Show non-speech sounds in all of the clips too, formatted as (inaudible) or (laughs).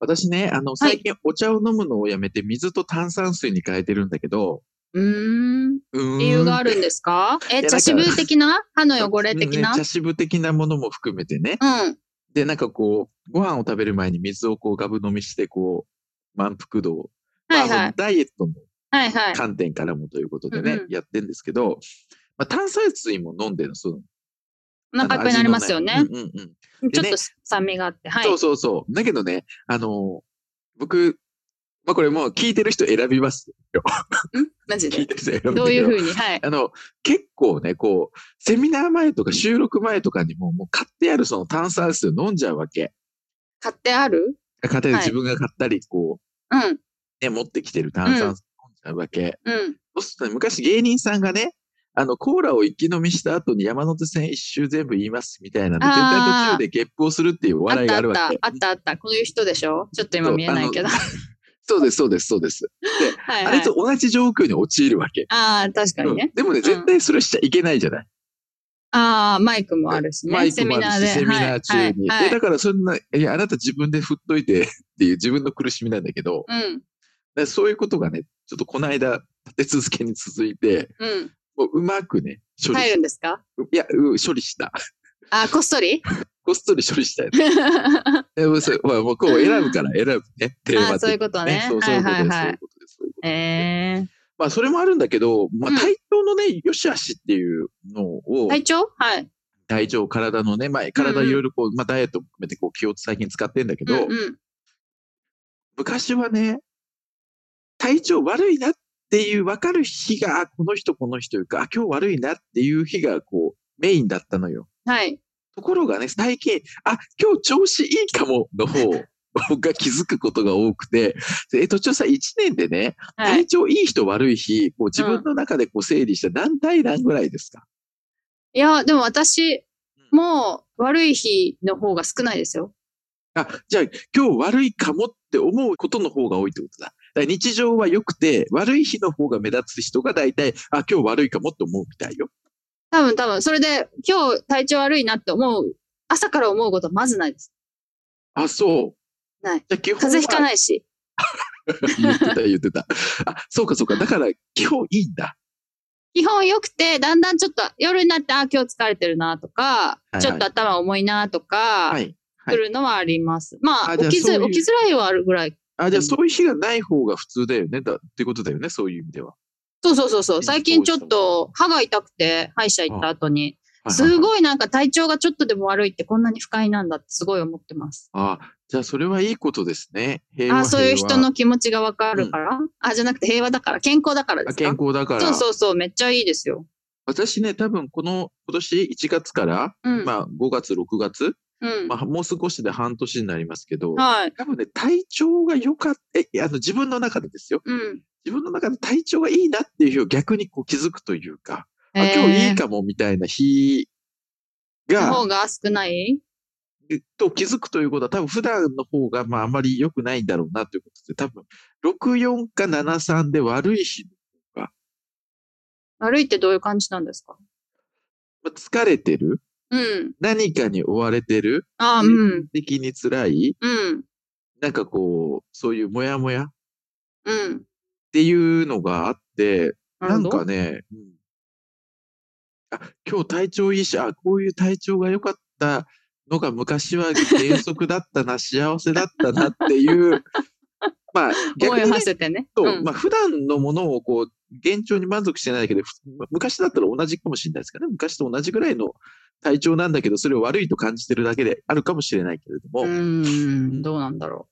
私ね、あの、最近お茶を飲むのをやめて水と炭酸水に変えてるんだけど、うーん。理由があるんですか？え、や茶渋的な？歯の汚れ的な？ね茶渋的なものも含めてね。うん。で、なんかこう、ご飯を食べる前に水をこうガブ飲みして、こう、満腹度を、まあはいはい。ダイエットのはいはい。観点からもということでね、うんうんやってんですけど、まあ、炭酸水も飲んでるの、その。お腹いっぱいになりますよね。ちょっと酸味があって。はい。そうそうそう。だけどね、あの、僕、まあこれもう聞いてる人選びますよ。マジで？聞いてる人選ぶどういうふうに？はい。あの、結構ね、こう、セミナー前とか収録前とかにも、もう買ってあるその炭酸水を飲んじゃうわけ。買ってある？買ってあるはい自分が買ったり、こうん。う、ね、持ってきてる炭酸水を飲んじゃうわけ。うん。そうするとね、昔芸人さんがね、あの、コーラを一気飲みした後に山手線一周全部言いますみたいなので、絶対途中でゲップをするっていうあ笑いったあったがあるわけ。。あったあった。こういう人でしょ？ちょっと今見えないけど。そうです、そうです、そうです。(laughs) はいはいあれと。同じ状況に陥るわけ。ああ、確かにうんね。でもね、絶対それしちゃいけないじゃない。ああ、マイクもあるしね。マイクセミナーで。もあるし、セミナー中に。はいはいでだからそんな、いや、あなた自分で振っといてっていう自分の苦しみなんだけど、うん。でそういうことがね、ちょっとこの間、立て続けに続いて、うん。もううまくね、処理し入るんですか？いや、う処理した。あー、こっそり？(laughs) こっそり処理したよね。えもうそれまあもうこう選ぶから選ぶね。テーマそういうことねそうそういうことです。そういうことです。そういうことですえまあ、それもあるんだけど、まあ、うん体調のね、良し悪しっていうのをー、、体調？はい。体調、体のね、まあ、体いろいろこう、まあ、ダイエットも含めてこう気を最近使ってんだけど。昔はね、体調悪いなっていう分かる日が、あこの人この人いうか、あ今日悪いなっていう日がこう、メインだったのよ。はい。ところがね、最近、あ、今日調子いいかもの方が気づくことが多くて、でえ、途中さ、1年でね、はい。体調いい人悪い日、こう自分の中でこう整理して何対何ぐらいですか、いや、でも私も悪い日の方が少ないですよ。あ、じゃあ今日悪いかもって思うことの方が多いってことだ。だ日常は良くて、悪い日の方が目立つ人が大体、あ、今日悪いかもって思うみたいよ。多分多分、それで今日体調悪いなって思う、朝から思うことはまずないです。あ、そう。ない。風邪ひかい。ないし。(laughs) 言ってた、言ってた。あ、そうかそうか。だから基本いいんだ。基本良くて、だんだんちょっと夜になって、あ、今日疲れてるなとか、いはいちょっと頭重いなとか、はい。はいするのはあります。まあ、起きづらいはあるぐらい。あ、じゃあそういう日がない方が普通だよね。だってことだよね。そういう意味では。そうそうそうそう。うん最近ちょっと歯が痛くて、歯医者行った後に、すい。ごいなんか体調がちょっとでも悪いってこんなに不快なんだってすごい思ってます。あ、じゃあそれはいいことですね。平和あそういう人の気持ちがわかるから、あ、じゃなくて平和だから、健康だからであすか？健康だから。そうそうそう、めっちゃいいですよ。私ね、多分この今年1月から、うん。まあ5月、6月、うん。まあもう少しで半年になりますけど、はい。多分ね、体調が良かった、え、あの自分の中でですよ。うん。自分の中で体調がいいなっていう日を逆にこう気づくというか、あえー今日いいかもみたいな日のが、方が少ない？と気づくということは多分普段の方がまああまり良くないんだろうなということで、多分64か73で悪い日、悪いってどういう感じなんですか？まあ疲れてるうん。何かに追われてる？あうん。的に辛い？うん。なんかこう、そういうモヤモヤ？っうん。ていうのがあって、なんかね、うんあ、今日体調いいし、あ、こういう体調が良かったのが昔は原則だったな、(laughs) 幸せだったなっていう、まあ、逆思いをに、ね馳せてね。そううんまあ、普段のものをこう、現状に満足してないだけで、ふ昔だったら同じかもしれないですかね。昔と同じぐらいの体調なんだけど、それを悪いと感じてるだけであるかもしれないけれども、うーん、どうなんだろ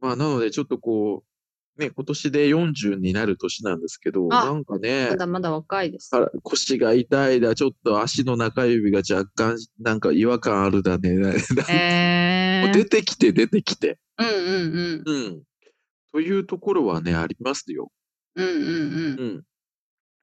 まあ、なので、ちょっとこう、ね、今年で40になる年なんですけど、あなんかう。ねま、だまだ若いです。腰が痛いだ、ちょっと足の中指が若干、なんか違和感あるだね。(laughs) えー出てきて、出てきて。うんうんうん。というところはね、ありますよ。うん。うんうんうん。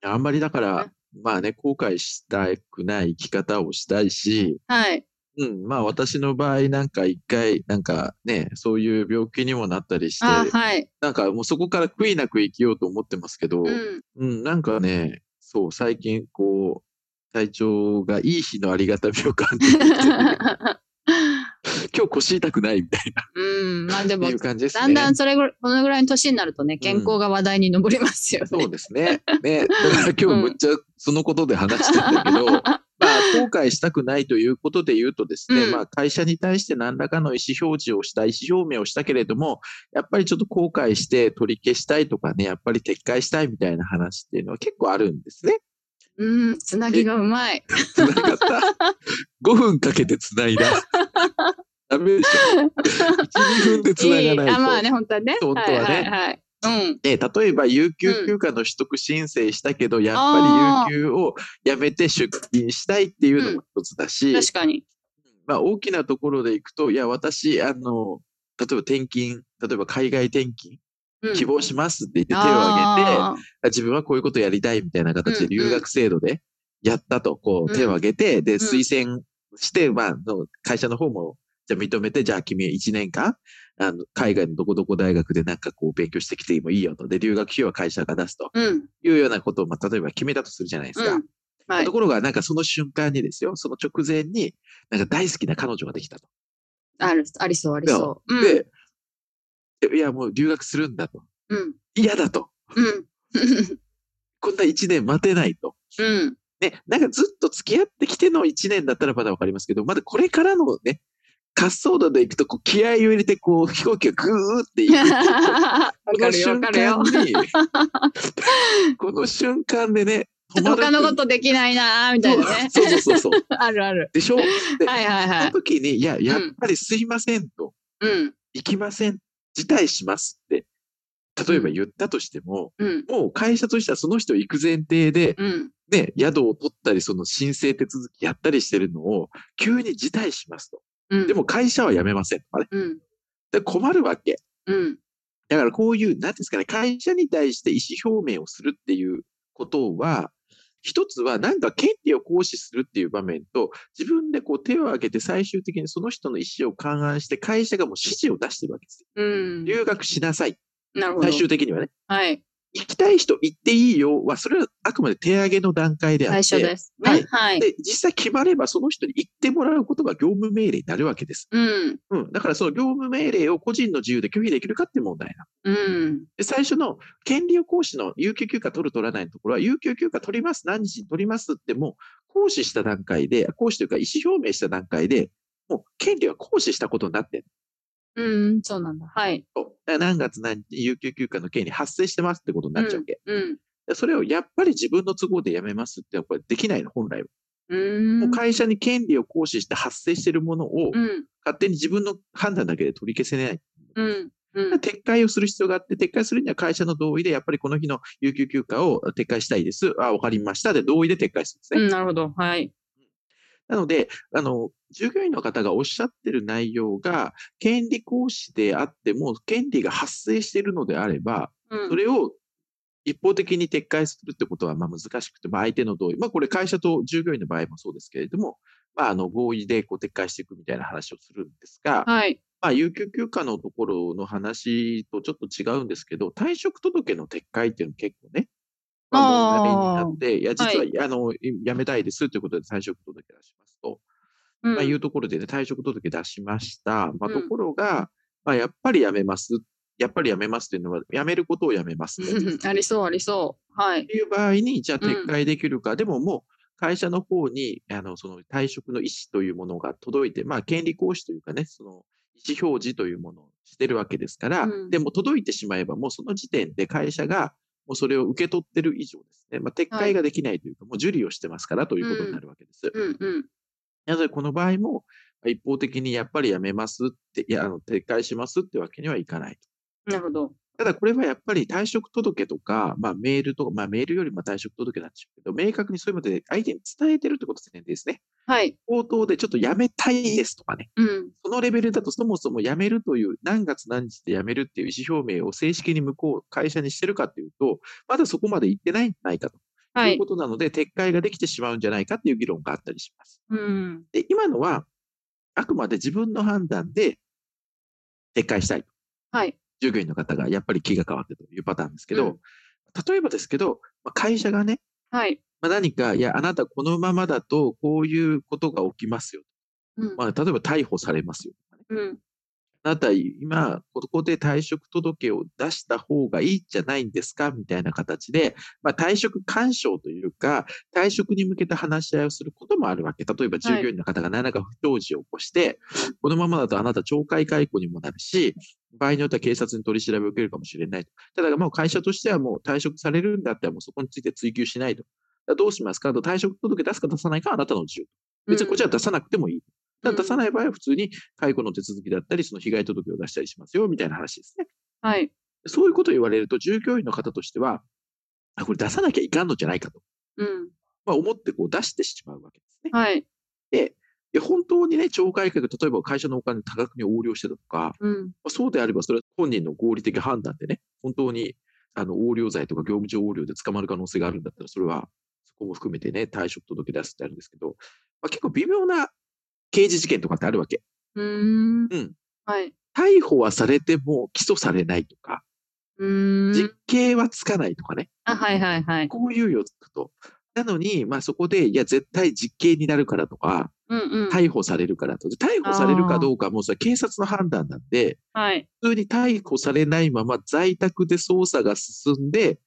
あんまりだから、まあね、後悔したくない生き方をしたいし、はい。うん、まあ私の場合なんか一回、なんかね、そういう病気にもなったりして、あはい。なんかもうそこから悔いなく生きようと思ってますけど、うん。うん、なんかね、そう、最近こう、体調がいい日のありがたみを感じてきて、(laughs) (laughs) 今日腰痛くないみたいな、うん。まあでもいう、感じですね。だんだんそれぐらい、このぐらいの年になるとね、健康が話題に上りますよね。そうですね。ね。だから今日むっちゃそのことで話してんだけど、まあ、後悔したくないということで言うとですね、うんまあ、会社に対して何らかの意思表示をした、意思表明をしたけれども、やっぱりちょっと後悔して取り消したいとかね、やっぱり撤回したいみたいな話っていうのは結構あるんですね。うん。つなぎがうまい。つながった。(laughs) 5分かけてつないだ？ダメでしょ。1、2分でつながないと。いまあね、本当はね。本当はねはいはいはい。うん。で、例えば、有給休暇の取得申請したけど、やっぱり有給をやめて出勤したいっていうのも一つだし、確かに。まあ、大きなところでいくと、いや、私、あの、例えば転勤、例えば海外転勤、うん希望しますって言って手を挙げて、あ自分はこういうことやりたいみたいな形で留学制度でやったと、こう手を挙げて、で、ん推薦して、まあ、の会社の方も、じゃあ認めて、じゃあ君1年間、あの、海外のどこどこ大学でなんかこう勉強してきてもいいよと。で、留学費用は会社が出すと。いうようなことを、まあ、例えば決めたとするじゃないですか。うん。はいと。ころが、なんかその瞬間にですよ、その直前に、なんか大好きな彼女ができたと。ある、ありそう、ありそう。うん。で、いや、もう留学するんだと。うん。嫌だと。うん。こんな1年待てないと。うん。ね、なんかずっと付き合ってきての1年だったらまだわかりますけど、まだこれからのね、滑走路で行くと、こう、気合を入れて、こう、飛行機がぐーって行く。(laughs) こ。の瞬間に、(laughs) (laughs) この瞬間でね、他のことできないなーみたいなね。そうそうそうそう。あるある。でしょ？で、はいはいそのはい。時に、いや、やっぱりすいませんと、うん。行きません、辞退しますって、例えば言ったとしても、うん。もう会社としてはその人行く前提で、うん。ね、宿を取ったり、その申請手続きやったりしてるのを、急に辞退しますと。うん。でも会社は辞めませんとかね。うん。で困るわけ。うん。だからこういう、なんですかね、会社に対して意思表明をするっていうことは、一つはなんか権利を行使するっていう場面と、自分でこう手を挙げて最終的にその人の意思を勘案して会社がもう指示を出してるわけですよ。うん。留学しなさい。なるほど。最終的にはね。はい。行きたい人行っていいよは、それはあくまで手上げの段階であって。最初です。ね。はい。で、実際決まればその人に行ってもらうことが業務命令になるわけです。うん。うん。だからその業務命令を個人の自由で拒否できるかっていう問題なの。うん。で、最初の権利を行使の有給休暇取る取らないのところは、有給休暇取ります、何日に取りますってもう行使した段階で、行使というか意思表明した段階で、もう権利は行使したことになってるうん。そうなんだ。はい。の。だから何月何日有給休暇の権利発生してますってことになっちゃうわけ。うん。でそれをやっぱり自分の都合でやめますってやっぱりできないの、本来は。うん。もう会社に権利を行使して発生しているものをうん。勝手に自分の判断だけで取り消せない。うん。うん。撤回をする必要があって、撤回するには会社の同意で、やっぱりこの日の有給休暇を撤回したいです。あ、わかりました。で、同意で撤回するんですね。うん。なるほど。はい。なので、あの、従業員の方がおっしゃってる内容が、権利行使であっても、権利が発生しているのであれば、うんそれを一方的に撤回するってことはまあ難しくて、まあ、相手の同意。まあ、これ会社と従業員の場合もそうですけれども、まあ、あの、合意でこう撤回していくみたいな話をするんですが、はい。まあ、有給休暇のところの話とちょっと違うんですけど、退職届の撤回っていうの結構ね、まあ、問題になって、いや、実は、はあの、辞めたいですということで退職届出しますと、うんまあ、いうところでね、退職届出しました。まあ、うんところが、まあ、やっぱり辞めます。やっぱり辞めますっていうのは、辞めることを辞めますと。うんありそう、ありそう。はい。いう場合に、じゃあうん撤回できるか、でももう会社の方に、あの、その退職の意思というものが届いて、まあ、権利行使というかね、その意思表示というものをしてるわけですから、うんでも届いてしまえば、もうその時点で会社が、もうそれを受け取ってる以上ですね、まあ、撤回ができないというか、もう受理をしてますからということになるわけです。うんうん。なので、この場合も、一方的にやっぱりやめますって、いや、あの、撤回しますってわけにはいかないと。なるほど。ただこれはやっぱり退職届とか、まあメールとか、まあメールよりも退職届なんでしょうけど、明確にそういうので相手に伝えてるってことですね。はい。口頭でちょっと辞めたいですとかね。うん。そのレベルだとそもそも辞めるという、何月何日で辞めるっていう意思表明を正式に向こう、会社にしてるかっていうと、まだそこまで行ってないんじゃないかとはいいうこ。となので、撤回ができてしまうんじゃないかっていう議論があったりします。うん。で、今のは、あくまで自分の判断で撤回したいと。はい。従業員の方がやっぱり気が変わってというパターンですけど、うん例えばですけど、まあ会社がね、はい。まあ、何か、いや、あなたこのままだとこういうことが起きますよ。うん。まあ、例えば逮捕されますよとかね。うん。あなた今、ここで退職届を出した方がいいんじゃないんですか？みたいな形で、まあ、退職干渉というか、退職に向けた話し合いをすることもあるわけ。例えば従業員の方が何らか不祥事を起こして、このままだとあなた懲戒解雇にもなるし、場合によっては警察に取り調べを受けるかもしれないと。ただ、もう会社としてはもう退職されるんだったらもうそこについて追及しないと。どうしますか？と退職届出すか出さないかはあなたの自由。別にこっちは出さなくてもいい。ただ出さない場合は普通に解雇の手続きだったり、その被害届を出したりしますよ、みたいな話ですね。はい。そういうことを言われると、従業員の方としては、あ、これ出さなきゃいかんのじゃないかと、うん。まあ、思ってこう出してしまうわけですね。はい。で、で本当にね、懲戒解雇、例えば会社のお金多額に横領してたとか、うん。まあそうであれば、それは本人の合理的判断でね、本当にあの横領罪とか業務上横領で捕まる可能性があるんだったら、それはそこも含めてね、退職届出すってあるんですけど、まあ、結構微妙な刑事事件とかってあるわけ。うーん。うん。はい。逮捕はされても起訴されないとか、うー実ん。刑はつかないとかね、あ、はいはいはい。こういうよつくと。なのに、まあそこで、いや、絶対実刑になるからとか、うんうん。逮捕されるからと。で逮捕されるかどうかはもうそれは警察の判断なんで、はい。普通に逮捕されないまま在宅で捜査が進んで、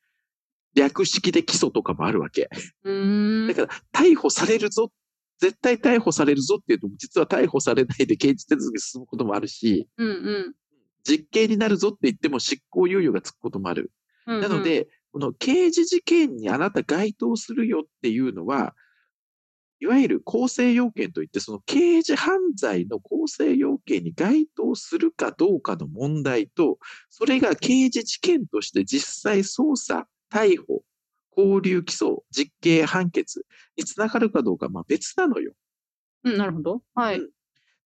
略式で起訴とかもあるわけ。うーんだ。から、逮捕されるぞ、絶対逮捕されるぞっていうと、実は逮捕されないで刑事手続き進むこともあるし、うんうん。実刑になるぞって言っても執行猶予がつくこともある。うんうんなの、で、この刑事事件にあなた該当するよっていうのは、いわゆる構成要件といって、その刑事犯罪の構成要件に該当するかどうかの問題と、それが刑事事件として実際捜査、逮捕、交留起訴、実刑判決につながるかどうか、まあ別なのよ。うん、なるほど。はい。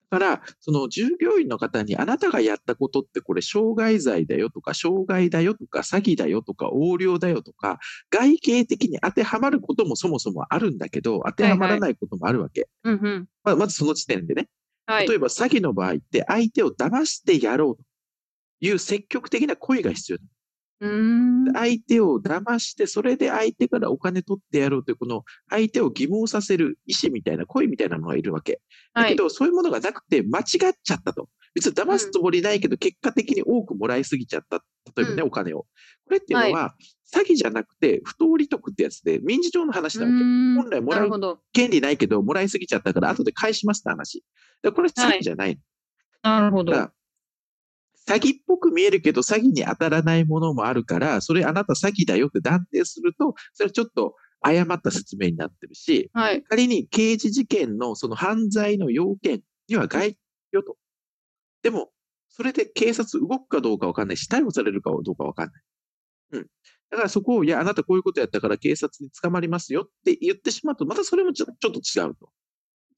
だから、その従業員の方にあなたがやったことってこれ傷害罪だよとか、傷害だよとか、詐欺だよとか、横領だよとか、外形的に当てはまることもそもそもあるんだけど、当てはまらないこともあるわけ。うんうん。まあまずその時点でね。はい例。えば詐欺の場合って相手を騙してやろうという積極的な声が必要だ。うーん。相手を騙して、それで相手からお金取ってやろうという、この相手を疑問させる意思みたいな声みたいなのがいるわけ。だはい。けど、そういうものがなくて間違っちゃったと。別に騙すつもりないけど、結果的に多くもらいすぎちゃった。例えばね、うんお金を。これっていうのは、詐欺じゃなくて、不当利得ってやつで、民事上の話なわけ。本本来もらう。権利ないけど、もらいすぎちゃったから、後で返しますって話。だからこれ詐欺じゃない。なるほど。詐欺っぽく見えるけど、詐欺に当たらないものもあるから、それあなた詐欺だよって断定すると、それはちょっと誤った説明になってるし、はい。仮に刑事事件のその犯罪の要件には該当よと。でも、それで警察動くかどうかわかんないし、逮捕されるかどうかわかんない。うん。だからそこを、いや、あなたこういうことやったから警察に捕まりますよって言ってしまうと、またそれもちょっと違うと。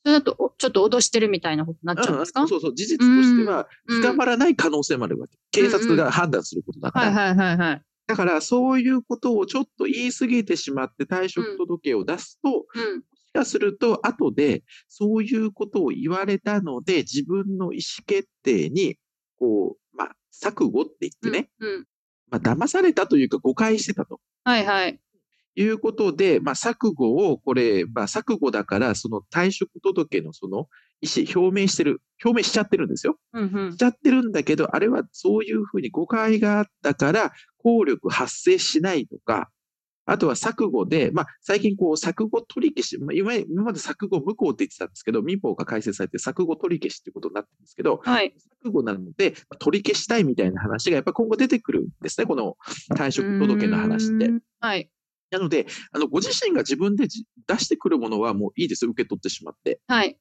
それだと、おちょっと脅してるみたいなことになっちゃうんですか？うんそうそう、事実としてはうん捕まらない可能性もあるわけ。警察が判断することだから。はいはいはいはい。だから、そういうことをちょっと言い過ぎてしまって退職届を出すと、うん。もしかすると、後で、そういうことを言われたので、自分の意思決定に、こう、まあ、錯誤って言ってね、うん。まあ、騙されたというか誤解してたとはいはい。いうことで、まあ、錯誤を、これ、まあ、錯誤だから、その退職届のその意思表明してる、表明しちゃってるんですよ。うんうんし。ちゃってるんだけど、あれはそういうふうに誤解があったから、効力発生しないとか、あとは錯誤で、まあ、最近こう、錯誤取り消し、まあ、今今まで錯誤無効って言ってたんですけど、民法が改正されて錯誤取り消しっていうことになってるんですけど、はい。錯誤なので、まあ取り消したいみたいな話がやっぱ今後出てくるんですね、この退職届の話って。はい。なので、あの、ご自身が自分でじ出してくるものはもういいですよ、受け取ってしまって。はい。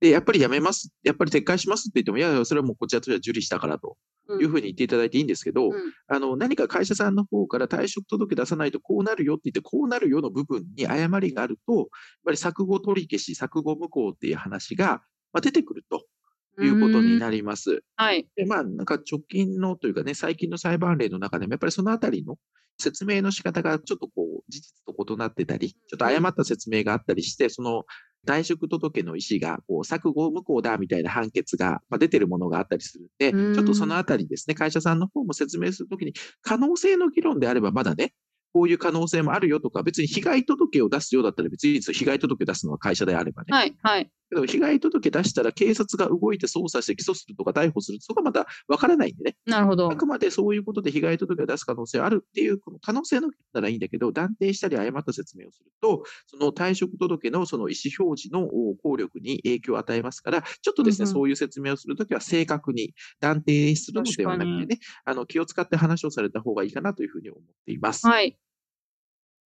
で、やっぱりやめます、やっぱり撤回しますって言っても、いやいや、それはもうこちらとしては受理したからと。いうふうに言っていただいていいんですけど、うんあの、何か会社さんの方から退職届出さないとこうなるよって言って、こうなるよの部分に誤りがあると、やっぱり錯誤取り消し、錯誤無効っていう話が、まあ、出てくるということになります。はい。で、まあ、なんか直近のというかね、最近の裁判例の中でも、やっぱりそのあたりの説明の仕方がちょっとこう、事実と異なってたり、ちょっと誤った説明があったりして、その退職届の意思が、こう、錯誤無効だみたいな判決が、まあ、出てるものがあったりするんで、うんちょっとそのあたりですね、会社さんの方も説明するときに、可能性の議論であればまだね、こういう可能性もあるよとか、別に被害届を出すようだったら別に被害届を出すのは会社であればね。はい。はい。けど、被害届出したら警察が動いて捜査して起訴するとか逮捕するそこがまた分からないんでね。なるほどあ。くまでそういうことで被害届を出す可能性があるっていう、この可能性のならいいんだけど、断定したり誤った説明をすると、その退職届のその意思表示のお効力に影響を与えますから、ちょっとですね、うんうんそういう説明をするときは正確に断定するのではなくてね、あの、気を使って話をされた方がいいかなというふうに思っています。はい。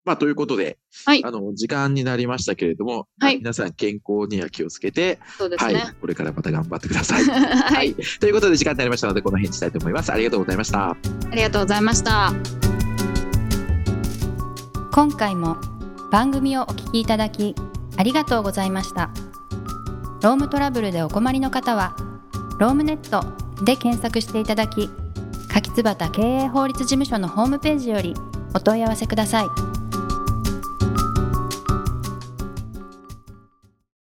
まあ、ということで、はいあの、時間になりましたけれども、はい皆さん健康には気をつけて、はいそうですね。、これからまた頑張ってください。は (laughs) はいい。ということで時間になりましたので、この辺にしたいと思います。ありがとうございました。ありがとうございました。今回も番組をお聞きいただきありがとうございましたロームトラブルでお困りの方はロームネットで検索していただき柿椿経営法律事務所のホームページよりお問い合わせください